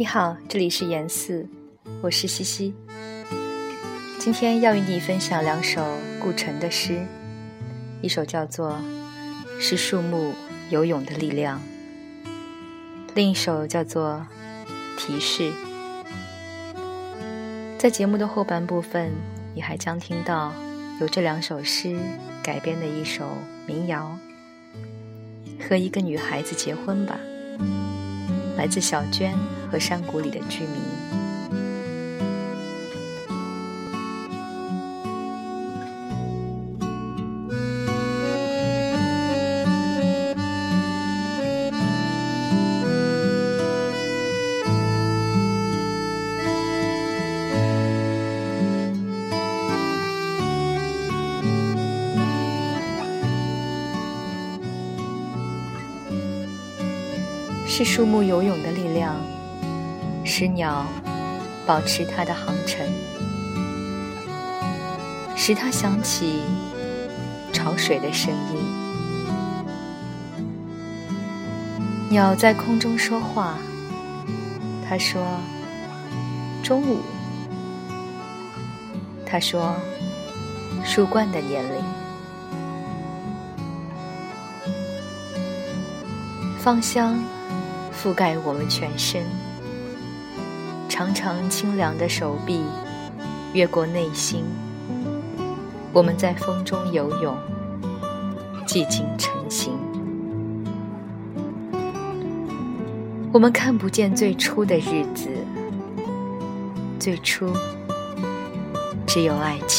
你好，这里是言四，我是西西。今天要与你分享两首顾城的诗，一首叫做《是树木游泳的力量》，另一首叫做《提示》。在节目的后半部分，你还将听到由这两首诗改编的一首民谣。和一个女孩子结婚吧，来自小娟和山谷里的居民。是树木游泳的力量，使鸟保持它的航程，使它响起潮水的声音。鸟在空中说话，它说：“中午。”它说：“树冠的年龄。”芳香。覆盖我们全身，长长清凉的手臂越过内心，我们在风中游泳，寂静成形。我们看不见最初的日子，最初只有爱情。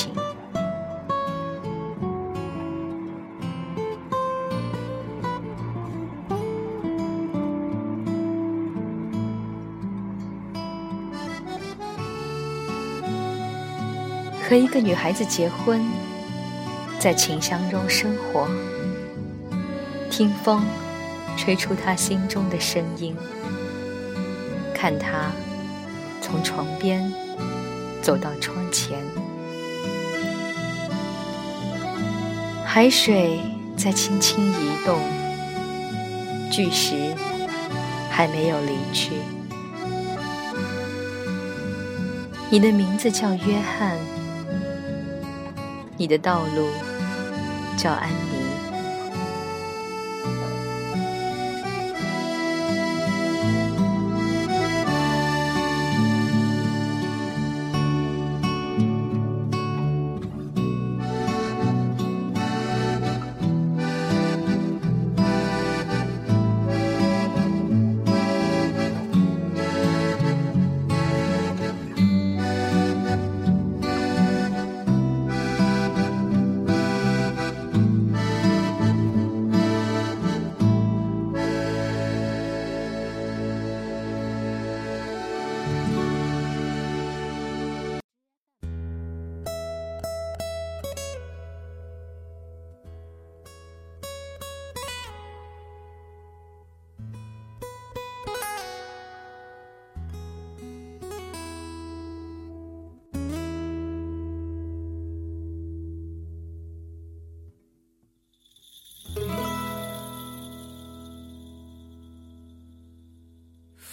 和一个女孩子结婚，在琴香中生活，听风吹出她心中的声音，看她从床边走到窗前，海水在轻轻移动，巨石还没有离去。你的名字叫约翰。你的道路叫安宁。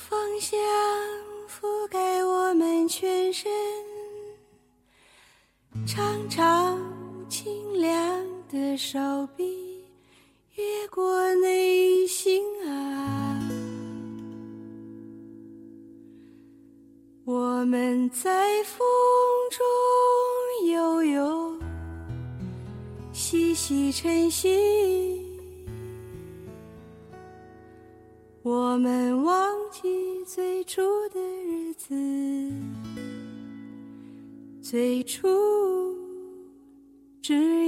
芳。香覆盖我们全身，长长清凉的手臂越过内心啊，我们在风中悠悠，细细晨曦。我们忘记最初的日子，最初只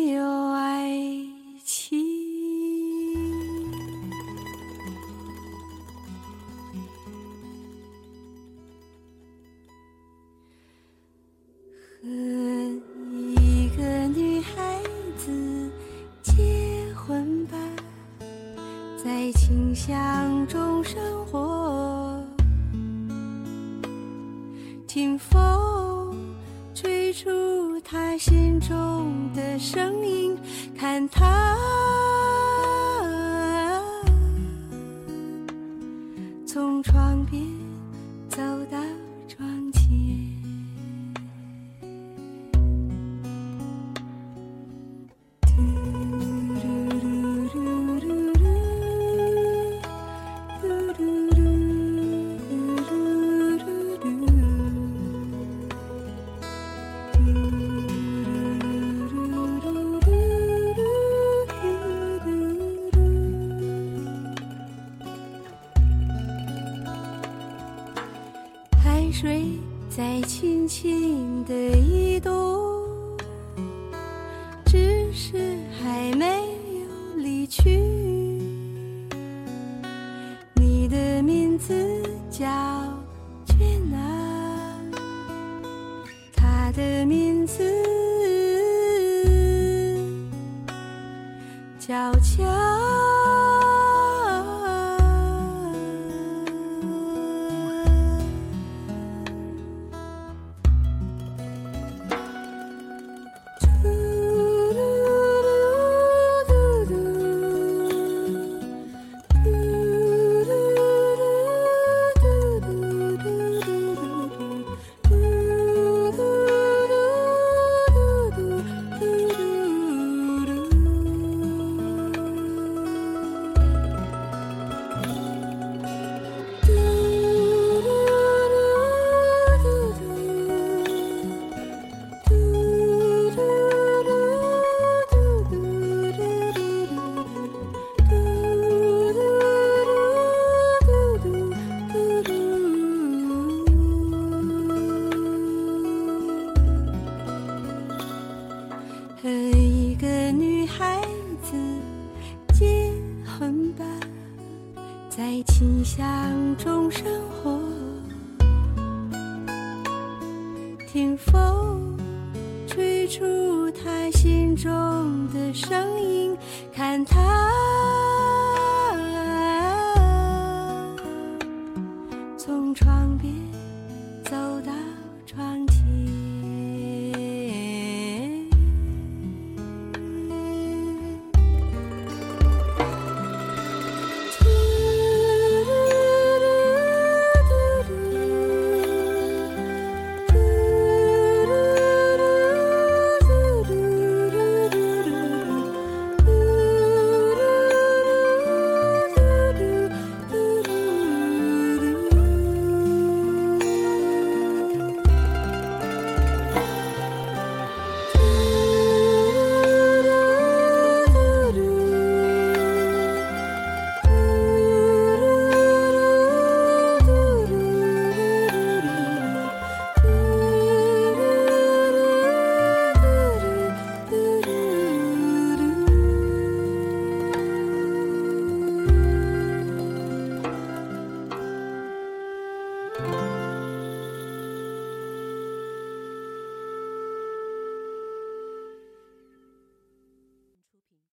想中。生活，听风吹出他心中的声音，看他从窗边走。在轻轻的移动，只是还没有离去。听风吹出他心中的声音，看他